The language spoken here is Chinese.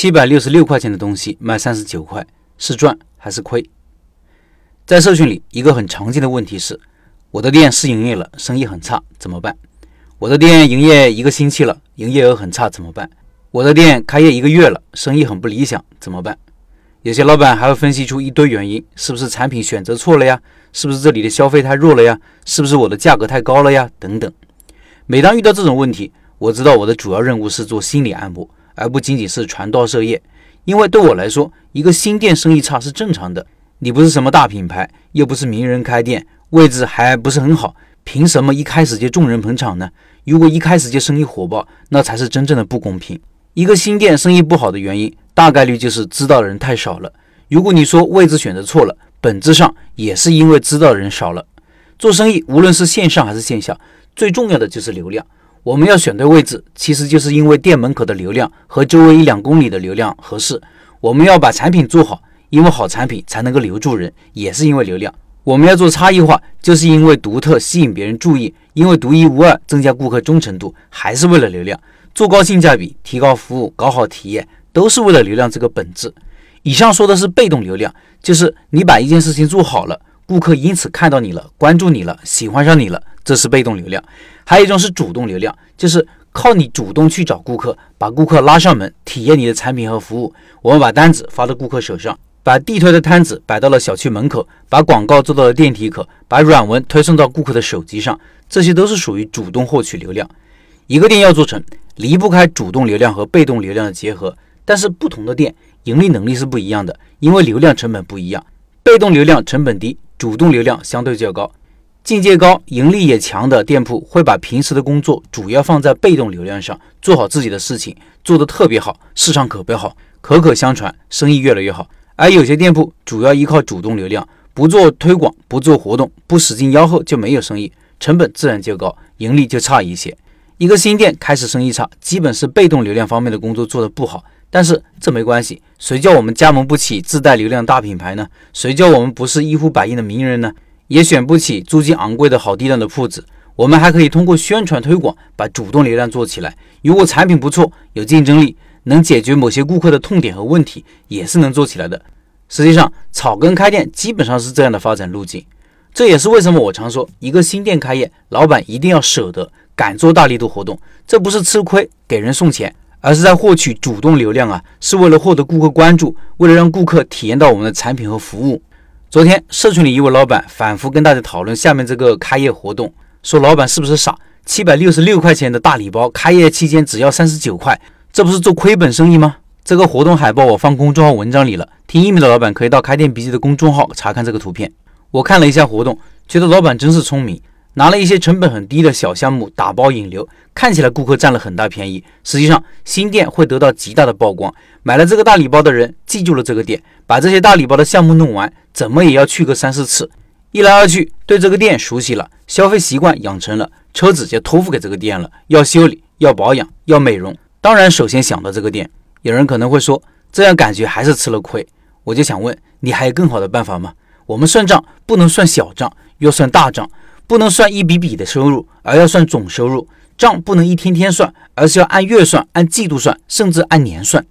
七百六十六块钱的东西卖三十九块，是赚还是亏？在社群里，一个很常见的问题是：我的店试营业了，生意很差，怎么办？我的店营业一个星期了，营业额很差，怎么办？我的店开业一个月了，生意很不理想，怎么办？有些老板还会分析出一堆原因，是不是产品选择错了呀？是不是这里的消费太弱了呀？是不是我的价格太高了呀？等等。每当遇到这种问题，我知道我的主要任务是做心理按摩，而不仅仅是传道授业。因为对我来说，一个新店生意差是正常的。你不是什么大品牌，又不是名人开店，位置还不是很好，凭什么一开始就众人捧场呢？如果一开始就生意火爆，那才是真正的不公平。一个新店生意不好的原因，大概率就是知道的人太少了。如果你说位置选择错了，本质上也是因为知道的人少了。做生意，无论是线上还是线下，最重要的就是流量。我们要选对位置，其实就是因为店门口的流量和周围一两公里的流量合适。我们要把产品做好，因为好产品才能够留住人，也是因为流量。我们要做差异化，就是因为独特吸引别人注意，因为独一无二增加顾客忠诚度，还是为了流量。做高性价比，提高服务，搞好体验，都是为了流量这个本质。以上说的是被动流量，就是你把一件事情做好了。顾客因此看到你了，关注你了，喜欢上你了，这是被动流量。还有一种是主动流量，就是靠你主动去找顾客，把顾客拉上门，体验你的产品和服务。我们把单子发到顾客手上，把地推的摊子摆到了小区门口，把广告做到了电梯口，把软文推送到顾客的手机上，这些都是属于主动获取流量。一个店要做成，离不开主动流量和被动流量的结合。但是不同的店盈利能力是不一样的，因为流量成本不一样，被动流量成本低。主动流量相对较高，境界高、盈利也强的店铺会把平时的工作主要放在被动流量上，做好自己的事情，做得特别好，市场口碑好，口口相传，生意越来越好。而有些店铺主要依靠主动流量，不做推广，不做活动，不使劲吆喝，就没有生意，成本自然就高，盈利就差一些。一个新店开始生意差，基本是被动流量方面的工作做得不好。但是这没关系，谁叫我们加盟不起自带流量大品牌呢？谁叫我们不是一呼百应的名人呢？也选不起租金昂贵的好地段的铺子。我们还可以通过宣传推广把主动流量做起来。如果产品不错，有竞争力，能解决某些顾客的痛点和问题，也是能做起来的。实际上，草根开店基本上是这样的发展路径。这也是为什么我常说，一个新店开业，老板一定要舍得，敢做大力度活动。这不是吃亏，给人送钱。而是在获取主动流量啊，是为了获得顾客关注，为了让顾客体验到我们的产品和服务。昨天社群里一位老板反复跟大家讨论下面这个开业活动，说老板是不是傻？七百六十六块钱的大礼包，开业期间只要三十九块，这不是做亏本生意吗？这个活动海报我放公众号文章里了，听音频的老板可以到开店笔记的公众号查看这个图片。我看了一下活动，觉得老板真是聪明。拿了一些成本很低的小项目打包引流，看起来顾客占了很大便宜，实际上新店会得到极大的曝光。买了这个大礼包的人记住了这个店，把这些大礼包的项目弄完，怎么也要去个三四次。一来二去，对这个店熟悉了，消费习惯养成了，车子就托付给这个店了。要修理，要保养，要美容，当然首先想到这个店。有人可能会说，这样感觉还是吃了亏。我就想问，你还有更好的办法吗？我们算账不能算小账，要算大账。不能算一笔笔的收入，而要算总收入。账不能一天天算，而是要按月算、按季度算，甚至按年算。